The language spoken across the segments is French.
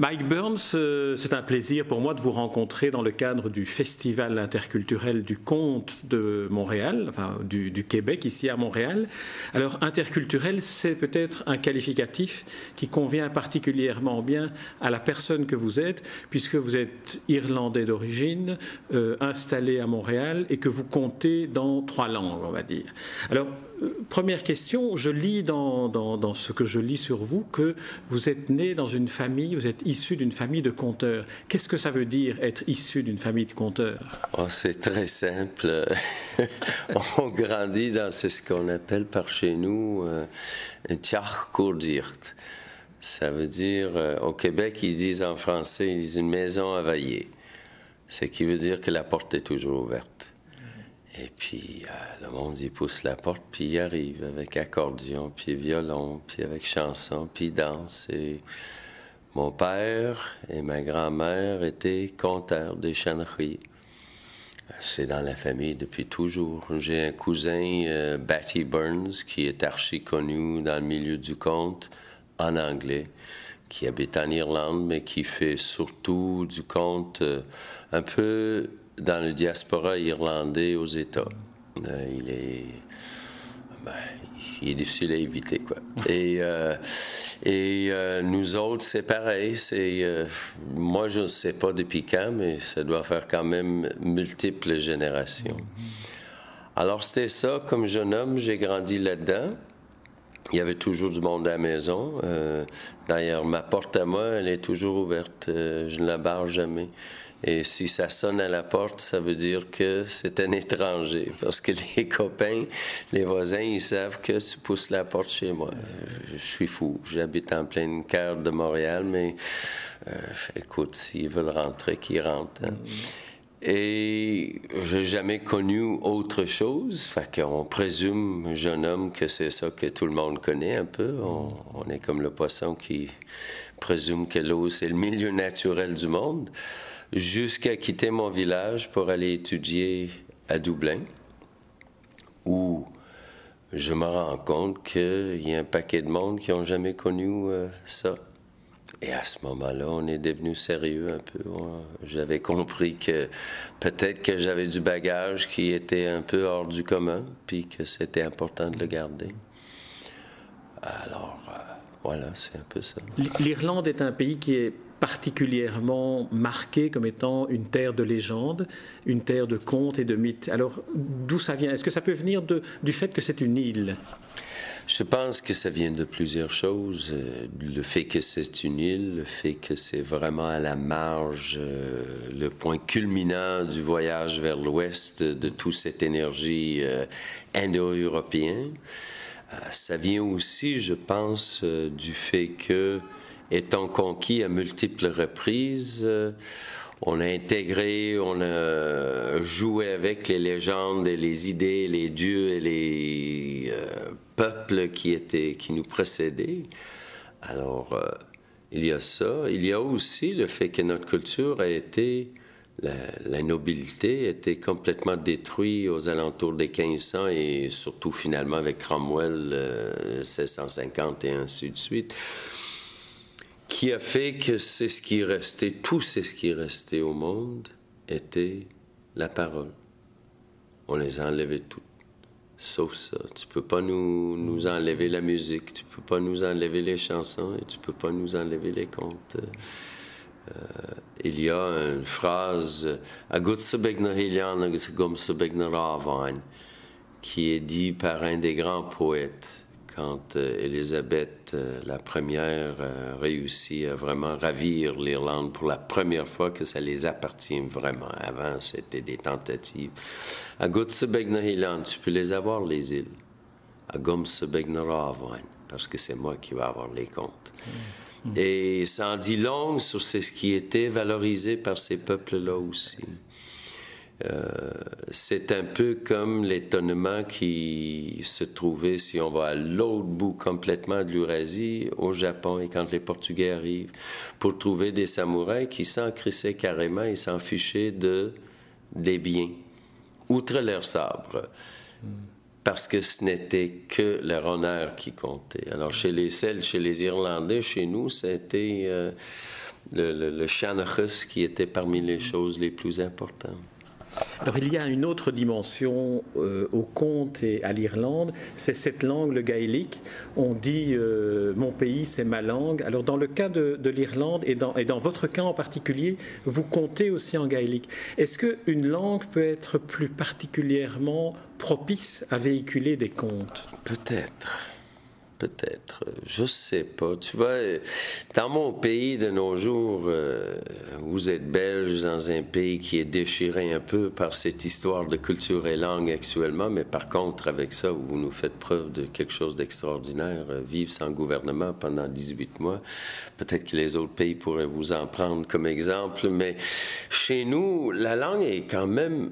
Mike Burns, euh, c'est un plaisir pour moi de vous rencontrer dans le cadre du Festival interculturel du conte de Montréal, enfin du, Québec ici à Montréal. Alors interculturel, c'est peut-être un qualificatif qui convient particulièrement bien à la personne que vous êtes, puisque vous êtes irlandais d'origine, euh, installé à Montréal et que vous comptez dans trois langues, on va dire. Alors première question, je lis dans, ce que je lis sur vous que vous êtes né dans une famille, vous êtes issu d'une famille de conteurs. Qu'est-ce que ça veut dire être issu d'une famille de conteurs? Oh, C'est très simple. On grandit dans ce qu'on appelle par chez nous euh, un tjarkourdirt. Ça veut dire, euh, au Québec, ils disent en français, ils disent une maison à veiller. Ce qui veut dire que la porte est toujours ouverte. Et puis, euh, le monde, il pousse la porte, puis il arrive avec accordion, puis violon, puis avec chanson, puis danse. Et mon père et ma grand-mère étaient conteurs des channeries. C'est dans la famille depuis toujours. J'ai un cousin, euh, Batty Burns, qui est archi connu dans le milieu du conte en anglais, qui habite en Irlande, mais qui fait surtout du conte euh, un peu dans le diaspora irlandais aux États. Euh, il est. Ben, il est difficile à éviter, quoi. Et, euh, et euh, nous autres, c'est pareil. C'est, moi, je ne sais pas depuis quand, mais ça doit faire quand même multiples générations. Alors, c'était ça. Comme jeune homme, j'ai grandi là-dedans. Il y avait toujours du monde à la maison. d'ailleurs, ma porte à moi, elle est toujours ouverte. je ne la barre jamais. Et si ça sonne à la porte, ça veut dire que c'est un étranger. Parce que les copains, les voisins, ils savent que tu pousses la porte chez moi. Je suis fou. J'habite en plein cœur de Montréal, mais euh, écoute, s'ils veulent rentrer, qu'ils rentrent. Hein. Et j'ai jamais connu autre chose. Fait qu'on présume, jeune homme, que c'est ça que tout le monde connaît un peu. On, on est comme le poisson qui présume que l'eau, c'est le milieu naturel du monde jusqu'à quitter mon village pour aller étudier à Dublin, où je me rends compte qu'il y a un paquet de monde qui n'ont jamais connu euh, ça. Et à ce moment-là, on est devenu sérieux un peu. J'avais compris que peut-être que j'avais du bagage qui était un peu hors du commun, puis que c'était important de le garder. Alors, euh, voilà, c'est un peu ça. L'Irlande est un pays qui est particulièrement marqué comme étant une terre de légende, une terre de contes et de mythes. Alors, d'où ça vient? Est-ce que ça peut venir du fait que c'est une île? Je pense que ça vient de plusieurs choses. Euh, le fait que c'est une île, le fait que c'est vraiment à la marge, euh, le point culminant du voyage vers l'ouest de toute cette énergie euh, indo-européenne. Ça vient aussi, je pense, du fait que étant conquis à multiples reprises. Euh, on a intégré, on a joué avec les légendes et les idées, les dieux et les euh, peuples qui étaient, qui nous précédaient. Alors, euh, il y a ça. Il y a aussi le fait que notre culture a été, la, nobilité a été complètement détruite aux alentours des 1500 et surtout finalement avec Cromwell, 1650 et ainsi de suite qui a fait que c'est ce qui est resté, tout c'est ce qui est resté au monde, était la parole. On les a enlevés toutes, sauf ça. Tu peux pas nous, nous enlever la musique, tu peux pas nous enlever les chansons et tu peux pas nous enlever les contes. Euh, il y a une phrase, qui est dit par un des grands poètes quand Élisabeth euh, la première euh, réussit à vraiment ravir l'Irlande pour la première fois que ça les appartient vraiment. Avant, c'était des tentatives. À Gutsebegnahilan, tu peux les avoir, les îles. À Gomsebegnaravine, parce que c'est moi qui vais avoir les comptes. Mm. Et ça en dit long sur ce qui était valorisé par ces peuples-là aussi. Euh, c'est un peu comme l'étonnement qui se trouvait, si on va à l'autre bout complètement de l'Eurasie, au Japon, et quand les Portugais arrivent, pour trouver des samouraïs qui s'en crissaient carrément et s'en fichaient de, des biens, outre leur sabre. Parce que ce n'était que leur honneur qui comptait. Alors, chez les Celtes, chez les Irlandais, chez nous, c'était. Euh, le, le, qui était parmi les choses les plus importantes. Alors il y a une autre dimension euh, au conte et à l'Irlande, c'est cette langue, le gaélique. On dit euh, mon pays, c'est ma langue. Alors dans le cas de, l'Irlande et dans, et dans, votre cas en particulier, vous comptez aussi en gaélique. Est-ce qu'une langue peut être plus particulièrement propice à véhiculer des contes? Peut-être peut-être. Je sais pas. Tu vois, dans mon pays de nos jours, euh, vous êtes belge dans un pays qui est déchiré un peu par cette histoire de culture et langue actuellement, mais par contre, avec ça, vous nous faites preuve de quelque chose d'extraordinaire. Euh, vivre sans gouvernement pendant 18 mois. Peut-être que les autres pays pourraient vous en prendre comme exemple, mais chez nous, la langue est quand même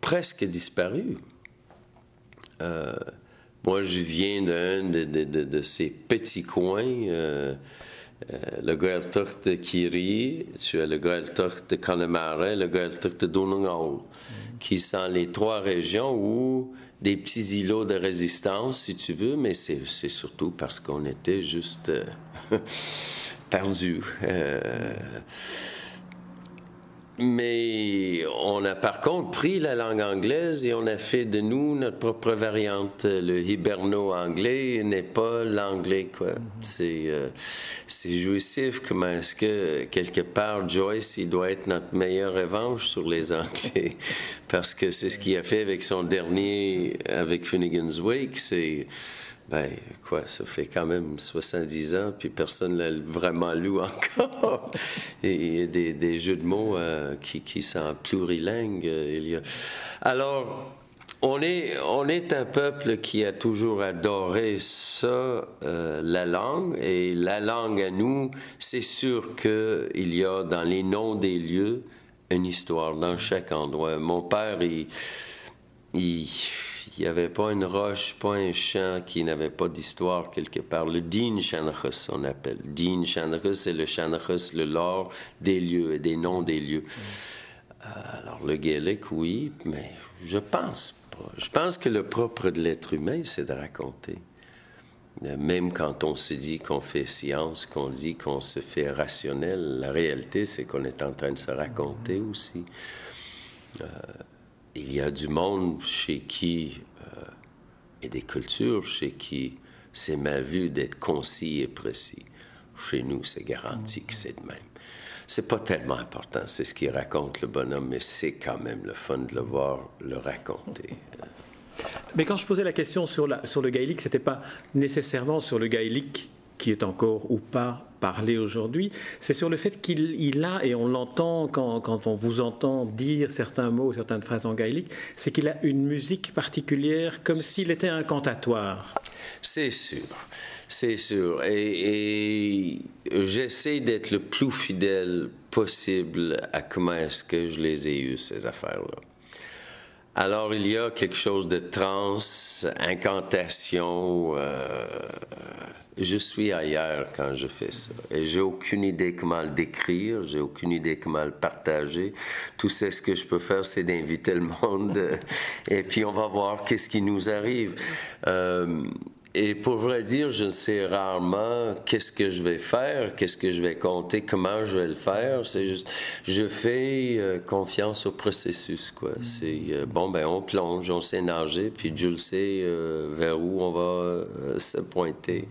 presque disparue. Euh, moi, je viens d'un de, ces petits coins. Euh, euh, le Gaeltacht de Kiri, tu as le Gaeltacht de Connemara, le Gaeltacht de Donungal, qui sont les trois régions où des petits îlots de résistance, si tu veux, mais c'est surtout parce qu'on était juste euh, perdus. Mais on a par contre pris la langue anglaise et on a fait de nous notre propre variante. Le hiberno-anglais n'est pas l'anglais, quoi. C'est euh, c'est jouissif. Comment est-ce que, quelque part, Joyce, il doit être notre meilleure revanche sur les Anglais? Parce que c'est ce qu'il a fait avec son dernier, avec Finnegan's Wake. C'est ben, quoi, ça fait quand même 70 ans, puis personne ne l'a vraiment lu encore. Et il y a des, jeux de mots euh, qui, sont plurilingues. Euh. Alors, on est, on est un peuple qui a toujours adoré ça, euh, la langue. Et la langue à nous, c'est sûr qu'il y a dans les noms des lieux une histoire dans chaque endroit. Mon père, il, il il n'y avait pas une roche, pas un champ qui n'avait pas d'histoire quelque part. Le Din Shanachus, on appelle. Din Shanachus, c'est le Shanachus, le lore des lieux et des noms des lieux. Euh, alors, le gaélique, oui, mais je pense pas. Je pense que le propre de l'être humain, c'est de raconter. Euh, même quand on se dit qu'on fait science, qu'on dit qu'on se fait rationnel, la réalité, c'est qu'on est en train de se raconter aussi. Euh, il y a du monde chez qui et des cultures chez qui c'est mal vu d'être concis et précis. Chez nous, c'est garanti que c'est de même. C'est pas tellement important, c'est ce qu'il raconte le bonhomme, mais c'est quand même le fun de le voir le raconter. Mais quand je posais la question sur, sur le gaélique, c'était pas nécessairement sur le gaélique qui est encore ou pas parler aujourd'hui, c'est sur le fait qu'il a, et on l'entend quand, quand, on vous entend dire certains mots, certaines phrases en gaélique, c'est qu'il a une musique particulière, comme s'il était un cantatoire. C'est sûr, c'est sûr. Et, j'essaie d'être le plus fidèle possible à comment est-ce que je les ai eues, ces affaires-là. Alors, il y a quelque chose de trans, incantation, euh, je suis ailleurs quand je fais ça. Et j'ai aucune idée comment le décrire, j'ai aucune idée comment le partager. Tout ce que je peux faire, c'est d'inviter le monde et puis on va voir qu'est-ce qui nous arrive. Euh, et pour vrai dire, je sais rarement qu'est-ce que je vais faire, qu'est-ce que je vais compter, comment je vais le faire. C'est juste, je fais euh, confiance au processus, quoi. C'est euh, bon, ben on plonge, on sait nager, puis Dieu le sait euh, vers où on va se pointer.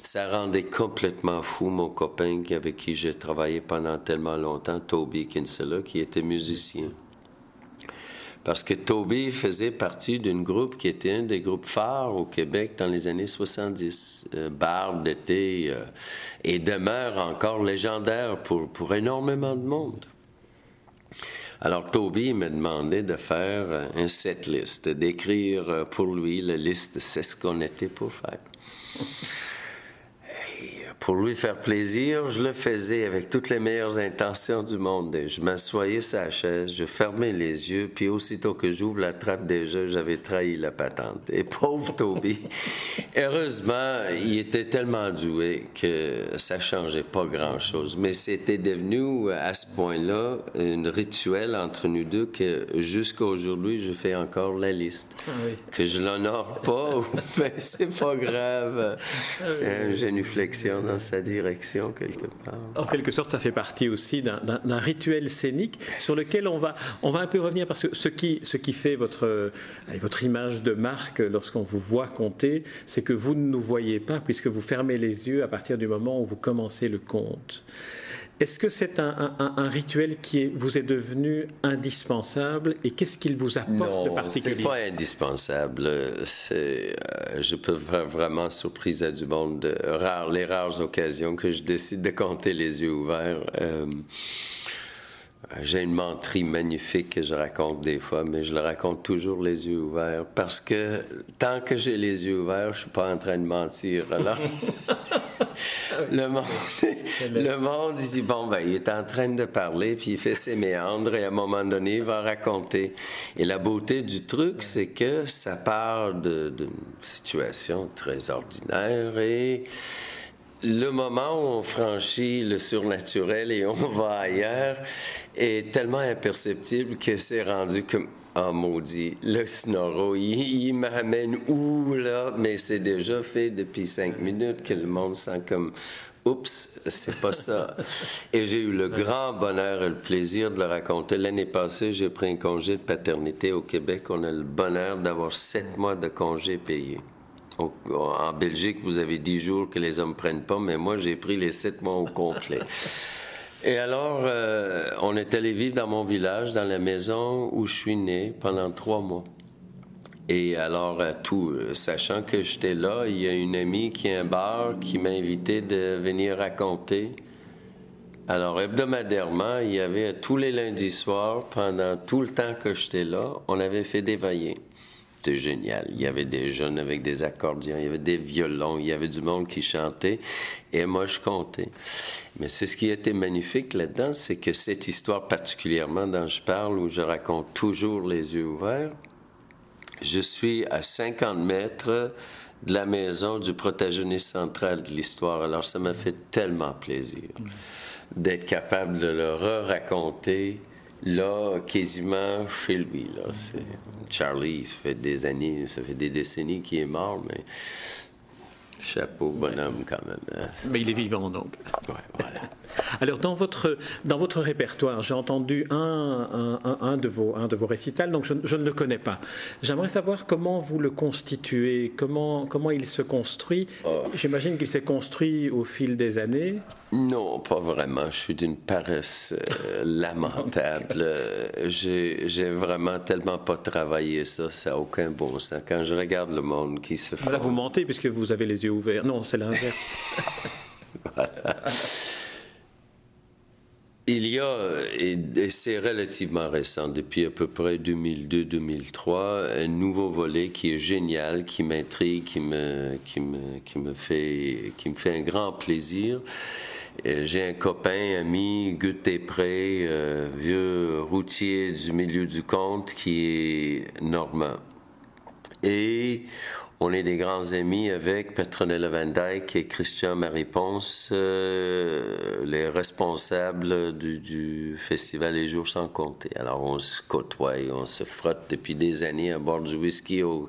Ça rendait complètement fou mon copain avec qui j'ai travaillé pendant tellement longtemps, Toby Kinsella, qui était musicien parce que Toby faisait partie d'un groupe qui était un des groupes phares au Québec dans les années 70. Euh, Bard était euh, et demeure encore légendaire pour, pour énormément de monde. Alors Toby m'a demandé de faire un set list, d'écrire pour lui la liste, c'est ce qu'on était pour faire pour lui faire plaisir, je le faisais avec toutes les meilleures intentions du monde. je m'assoyais sur la chaise, je fermais les yeux, puis aussitôt que j'ouvre la trappe des jeux, j'avais trahi la patente. Et pauvre Toby, heureusement, il était tellement doué que ça changeait pas grand-chose. Mais c'était devenu, à ce point-là, un rituel entre nous deux que jusqu'à aujourd'hui, je fais encore la liste. Ah que je l'honore pas, mais c'est pas grave. Ah c'est une génuflexion sa direction quelque part. En quelque sorte, ça fait partie aussi d'un rituel scénique sur lequel on va, on va un peu revenir parce que ce qui, ce qui fait votre, votre image de marque lorsqu'on vous voit compter, c'est que vous ne nous voyez pas puisque vous fermez les yeux à partir du moment où vous commencez le compte. Est-ce que c'est un, rituel qui vous est devenu indispensable et qu'est-ce qu'il vous apporte de particulier Non, c'est pas indispensable. C'est, euh, je peux faire vraiment surprise à du monde. De rares, les rares occasions que je décide de compter les yeux ouverts. Euh, j'ai une menterie magnifique que je raconte des fois, mais je le raconte toujours les yeux ouverts parce que tant que j'ai les yeux ouverts, je suis pas en train de mentir. Alors, le monde, le monde il dit bon ben il est en train de parler puis il fait ses méandres et à un moment donné il va raconter. Et la beauté du truc, c'est que ça part d'une situation très ordinaire et le moment où on franchit le surnaturel et on va ailleurs est tellement imperceptible que c'est rendu comme oh maudit, le snoro, il, m'amène où là? Mais c'est déjà fait depuis cinq minutes que le monde sent comme Oups, c'est pas ça. Et j'ai eu le grand bonheur et le plaisir de le raconter. L'année passée, j'ai pris un congé de paternité au Québec. On a le bonheur d'avoir sept mois de congé payé en Belgique, vous avez dix jours que les hommes prennent pas, mais moi, j'ai pris les sept mois au complet. Et alors, euh, on est allé vivre dans mon village, dans la maison où je suis né pendant trois mois. Et alors, tout, euh, sachant que j'étais là, il y a une amie qui a un bar qui m'a invité de venir raconter. Alors, hebdomadairement, il y avait tous les lundis soirs, pendant tout le temps que j'étais là, on avait fait des veillées. C'était génial. Il y avait des jeunes avec des accordions, il y avait des violons, il y avait du monde qui chantait, et moi je comptais. Mais c'est ce qui était magnifique là-dedans, c'est que cette histoire particulièrement dont je parle, où je raconte toujours les yeux ouverts, je suis à 50 mètres de la maison du protagoniste central de l'histoire. Alors ça m'a fait tellement plaisir d'être capable de le re-raconter là, quasiment chez lui. Là. Charlie, ça fait des années, ça fait des décennies qu'il est mort, mais chapeau bonhomme quand même. Hein. Mais il est vivant donc. Ouais, voilà. Alors, dans votre, dans votre répertoire, j'ai entendu un, un, de vos, un de vos récitals, donc je, ne le connais pas. J'aimerais savoir comment vous le constituez, comment, comment il se construit. Oh. J'imagine qu'il s'est construit au fil des années. Non, pas vraiment. Je suis d'une paresse euh, lamentable. J'ai vraiment tellement pas travaillé ça, ça n'a aucun bon sens. Quand je regarde le monde qui se fait. Là, vous mentez puisque vous avez les yeux ouverts. Non, c'est l'inverse. voilà. Il y a, et, c'est relativement récent, depuis à peu près 2002-2003, un nouveau volet qui est génial, qui m'intrigue, qui me, qui, me, qui, me fait, qui me fait un grand plaisir. Euh, j'ai un copain, ami, Gut Pré, euh, vieux routier du milieu du compte, qui est normand. Et on est des grands amis avec Petronella Van Dyke et Christian Marie-Ponce, euh, les responsables du, festival Les Jours sans compter. Alors on se côtoie, on se frotte depuis des années à bord du whisky au,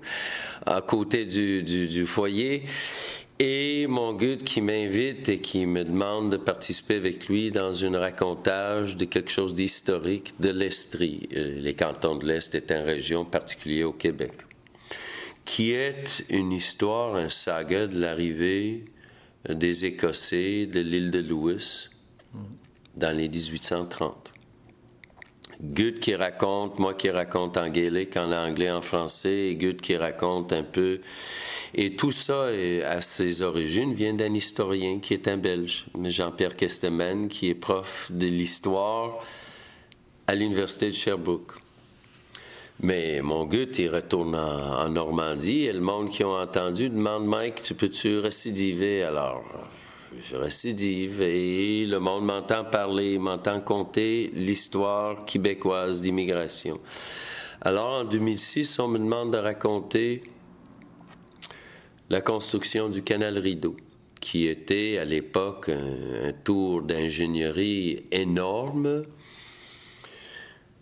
à côté du, du, foyer. Et mon guide qui m'invite et qui me demande de participer avec lui dans un racontage de quelque chose d'historique de l'Estrie. Euh, les cantons de l'Est est une région particulière au Québec qui est une histoire, un saga de l'arrivée des Écossais de l'île de Lewis dans les 1830. Goethe qui raconte, moi qui raconte en gaélique, en anglais, en français, et Goethe qui raconte un peu. Et tout ça, à ses origines, vient d'un historien qui est un Belge, Jean-Pierre Kesteman, qui est prof de l'histoire à l'Université de Sherbrooke. Mais mon gars, il retourne en, Normandie et le monde qui ont entendu demande Mike, tu peux-tu récidiver? Alors, je récidive et le monde m'entend parler, m'entend conter l'histoire québécoise d'immigration. Alors, en 2006, on me demande de raconter la construction du canal Rideau, qui était à l'époque un tour d'ingénierie énorme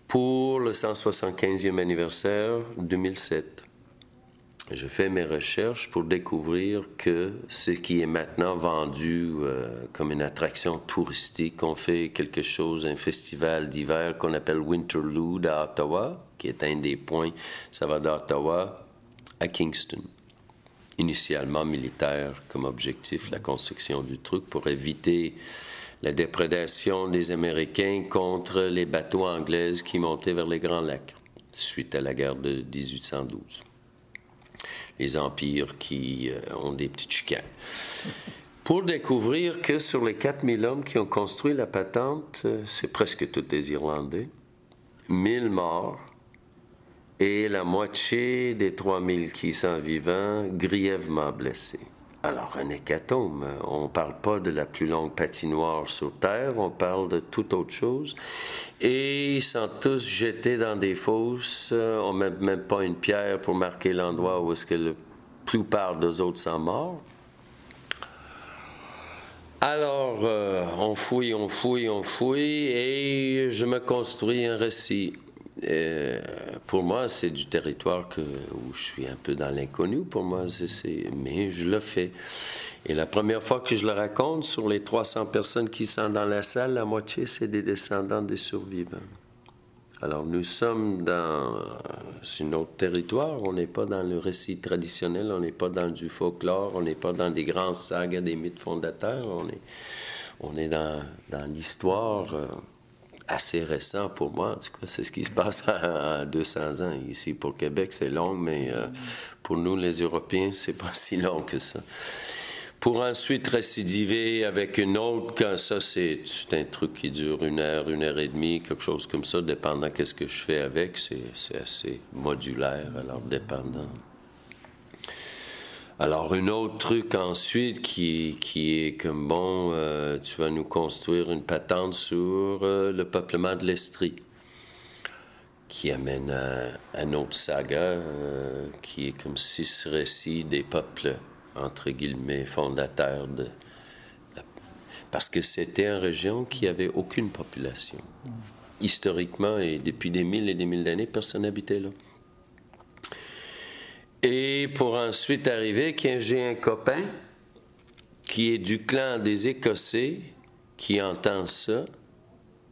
pour le 175e anniversaire 2007. je fais mes recherches pour découvrir que ce qui est maintenant vendu euh, comme une attraction touristique, on fait quelque chose, un festival d'hiver qu'on appelle Winterlude à Ottawa, qui est un des points, ça va d'Ottawa à Kingston. Initialement militaire comme objectif, la construction du truc pour éviter la déprédation des Américains contre les bateaux anglais qui montaient vers les Grands Lacs suite à la guerre de 1812 les empires qui euh, ont des petites chicanes. Pour découvrir que sur les 4000 hommes qui ont construit la patente, euh, c'est presque tous des Irlandais, 1000 morts et la moitié des 3000 qui sont vivants grièvement blessés. Alors, un hécatome, on ne parle pas de la plus longue patinoire sur Terre, on parle de toute autre chose. Et ils sont tous jetés dans des fosses. On ne met même pas une pierre pour marquer l'endroit où est-ce que la plupart des autres sont morts. Alors, euh, on fouille, on fouille, on fouille, et je me construis un récit. Euh, pour moi, c'est du territoire où je suis un peu dans l'inconnu. Pour moi, c'est, mais je le fais. Et la première fois que je le raconte, sur les 300 personnes qui sont dans la salle, la moitié, c'est des descendants des survivants. Alors, nous sommes dans un autre territoire. On n'est pas dans le récit traditionnel, on n'est pas dans du folklore, on n'est pas dans des grands sagas des mythes fondateurs. On est, on est dans, dans l'histoire. Assez récent pour moi. En tout cas, c'est ce qui se passe à, 200 ans. Ici, pour Québec, c'est long, mais euh, pour nous, les Européens, c'est pas si long que ça. Pour ensuite récidiver avec une autre, quand ça, c'est un truc qui dure une heure, une heure et demie, quelque chose comme ça, dépendant qu'est-ce que je fais avec, c'est assez modulaire, alors dépendant. Alors, un autre truc ensuite qui, est comme bon, euh, tu vas nous construire une patente sur euh, le peuplement de l'Estrie, qui amène à, un autre saga euh, qui est comme six récits des peuples, entre guillemets, fondateurs de. Parce que c'était une région qui avait aucune population. Historiquement et depuis des mille et des mille d'années, personne n'habitait là. Et pour ensuite arriver, j'ai un copain qui est du clan des Écossais, qui entend ça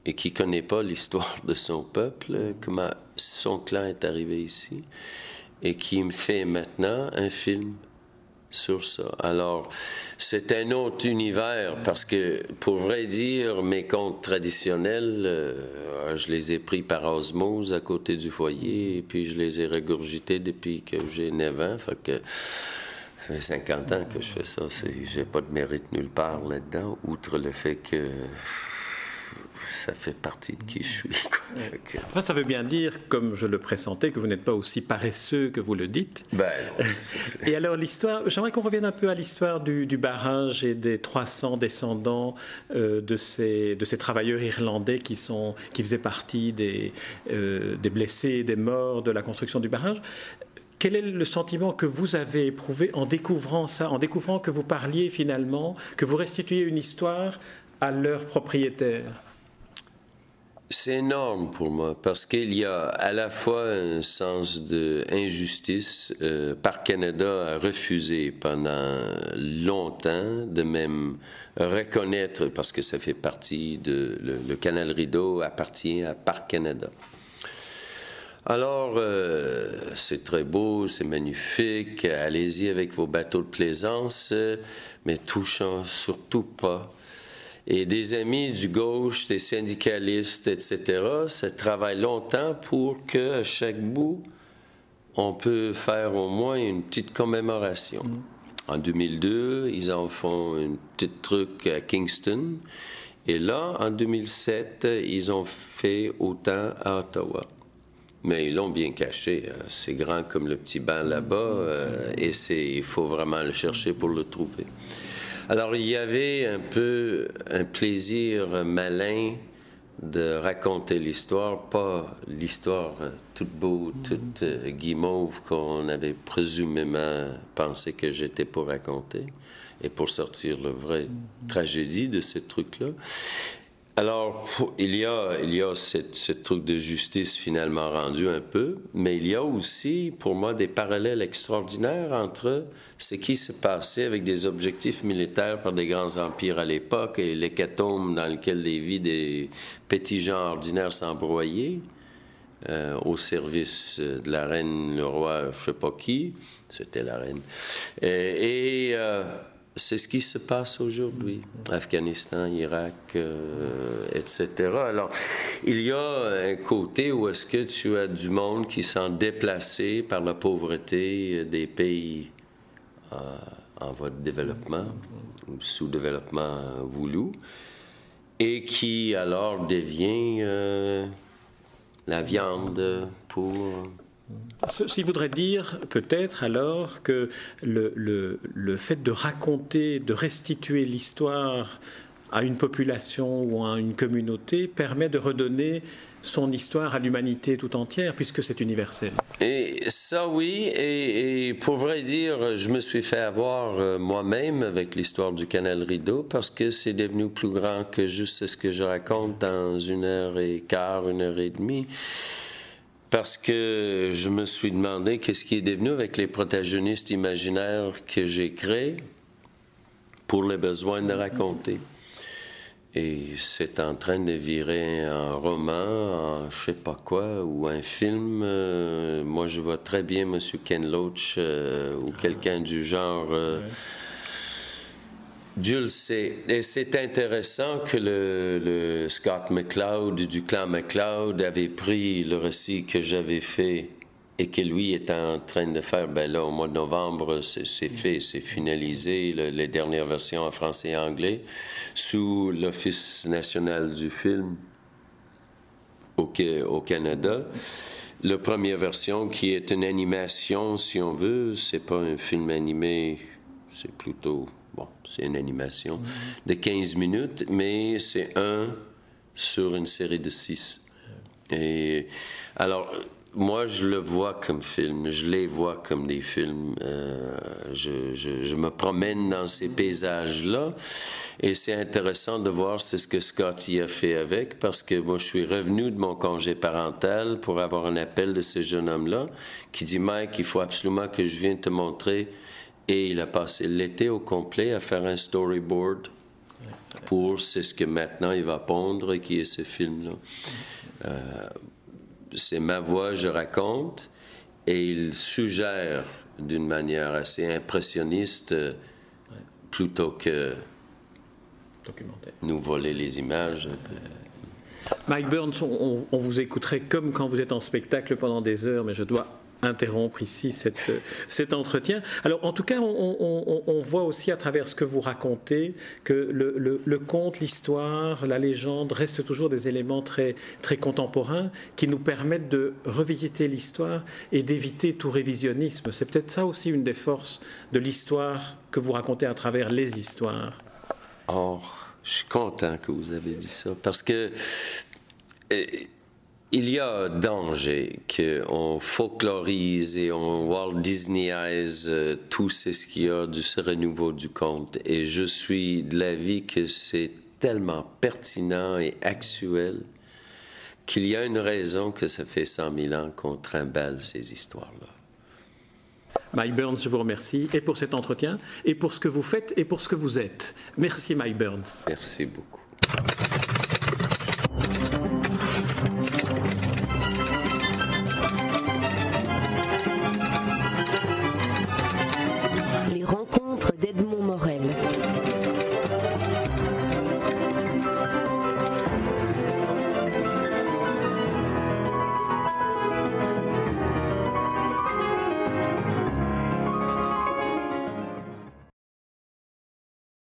et qui connaît pas l'histoire de son peuple, comment son clan est arrivé ici, et qui me fait maintenant un film sur ça. Alors, c'est un autre univers parce que, pour vrai dire, mes contes traditionnels, euh, je les ai pris par osmose à côté du foyer et puis je les ai regurgités depuis que j'ai 9 ans. Fait que ça fait 50 ans que je fais ça. J'ai pas de mérite nulle part là-dedans, outre le fait que ça fait partie de qui je suis. ça veut bien dire, comme je le pressentais, que vous n'êtes pas aussi paresseux que vous le dites. Ben, et alors l'histoire, j'aimerais qu'on revienne un peu à l'histoire du, barrage et des 300 descendants euh, de, ces, de ces travailleurs irlandais qui, sont, qui faisaient partie des, euh, des blessés, des morts de la construction du barrage. Quel est le sentiment que vous avez éprouvé en découvrant ça, en découvrant que vous parliez finalement, que vous restituiez une histoire à leurs propriétaires c'est énorme pour moi parce qu'il y a à la fois un sens d'injustice. Euh, Par Canada a refusé pendant longtemps de même reconnaître, parce que ça fait partie de. Le, canal Rideau appartient à Parc Canada. Alors, euh, c'est très beau, c'est magnifique, allez-y avec vos bateaux de plaisance, mais touchant surtout pas et des amis du gauche, des syndicalistes, etc., ça travaille longtemps pour que à chaque bout, on peut faire au moins une petite commémoration. Mm. En 2002, ils en font un petit truc à Kingston. Et là, en 2007, ils ont fait autant à Ottawa. Mais ils l'ont bien caché. Hein. C'est grand comme le petit banc là-bas. Euh, et il faut vraiment le chercher pour le trouver. Alors, il y avait un peu un plaisir malin de raconter l'histoire, pas l'histoire toute beau, toute euh, guimauve qu'on avait présumément pensé que j'étais pour raconter et pour sortir le vrai tragédie de ce truc-là. Alors, il y a, il y a ce truc de justice finalement rendu un peu, mais il y a aussi, pour moi, des parallèles extraordinaires entre ce qui se passait avec des objectifs militaires par des grands empires à l'époque et l'hécatombe dans lequel les vies des petits gens ordinaires s'embroyaient euh, au service de la reine, le roi, je sais pas qui, c'était la reine. Et, euh, c'est ce qui se passe aujourd'hui, Afghanistan, Irak, euh, etc. Alors, il y a un côté où est-ce que tu as du monde qui sont déplacés par la pauvreté des pays en voie de développement, ou sous-développement voulu, et qui alors devient la viande pour... Ceci voudrait dire peut-être alors que le, le, le, fait de raconter, de restituer l'histoire à une population ou à une communauté permet de redonner son histoire à l'humanité tout entière, puisque c'est universel. Et ça, oui. Et, pour vrai dire, je me suis fait avoir euh, moi-même avec l'histoire du canal Rideau, parce que c'est devenu plus grand que juste ce que je raconte dans une heure et quart, une heure et demie. Parce que je me suis demandé qu'est-ce qui est devenu avec les protagonistes imaginaires que j'ai créés pour les besoins de raconter. Et c'est en train de virer un roman, un je sais pas quoi, ou un film. Euh, moi, je vois très bien M. Ken Loach euh, ou quelqu'un du genre. Euh, Dieu le sait. Et c'est intéressant que le, Scott McCloud du clan McCloud avait pris le récit que j'avais fait et que lui est en train de faire, ben là, au mois de novembre, c'est fait, c'est finalisé, les dernières versions en français et anglais, sous l'Office national du film au, au Canada. La première version, qui est une animation, si on veut, c'est pas un film animé, c'est plutôt, bon, c'est une animation de 15 minutes, mais c'est un sur une série de six. Et alors, moi, je le vois comme film, je les vois comme des films. Euh, je, me promène dans ces paysages-là et c'est intéressant de voir ce que Scotty a fait avec parce que moi, je suis revenu de mon congé parental pour avoir un appel de ce jeune homme-là qui dit Mike, il faut absolument que je vienne te montrer. Et il a passé l'été au complet à faire un storyboard pour c'est ce que maintenant il va pondre, qui est ce film-là. Euh, c'est ma voix, je raconte, et il suggère d'une manière assez impressionniste plutôt que nous voler les images. Mike Burns, on, vous écouterait comme quand vous êtes en spectacle pendant des heures, mais je dois interrompre ici cette, cet entretien. Alors, en tout cas, on, voit aussi à travers ce que vous racontez que le, le, conte, l'histoire, la légende restent toujours des éléments très, très contemporains qui nous permettent de revisiter l'histoire et d'éviter tout révisionnisme. C'est peut-être ça aussi une des forces de l'histoire que vous racontez à travers les histoires. Oh, je suis content que vous avez dit ça parce que. Euh, il y a danger qu'on folklorise et on Walt Disneyise euh, tout ce qu'il y a du renouveau du conte. Et je suis de l'avis que c'est tellement pertinent et actuel qu'il y a une raison que ça fait 100 000 ans qu'on trimballe ces histoires-là. Mike Burns, je vous remercie et pour cet entretien, et pour ce que vous faites, et pour ce que vous êtes. Merci Mike Burns. Merci beaucoup.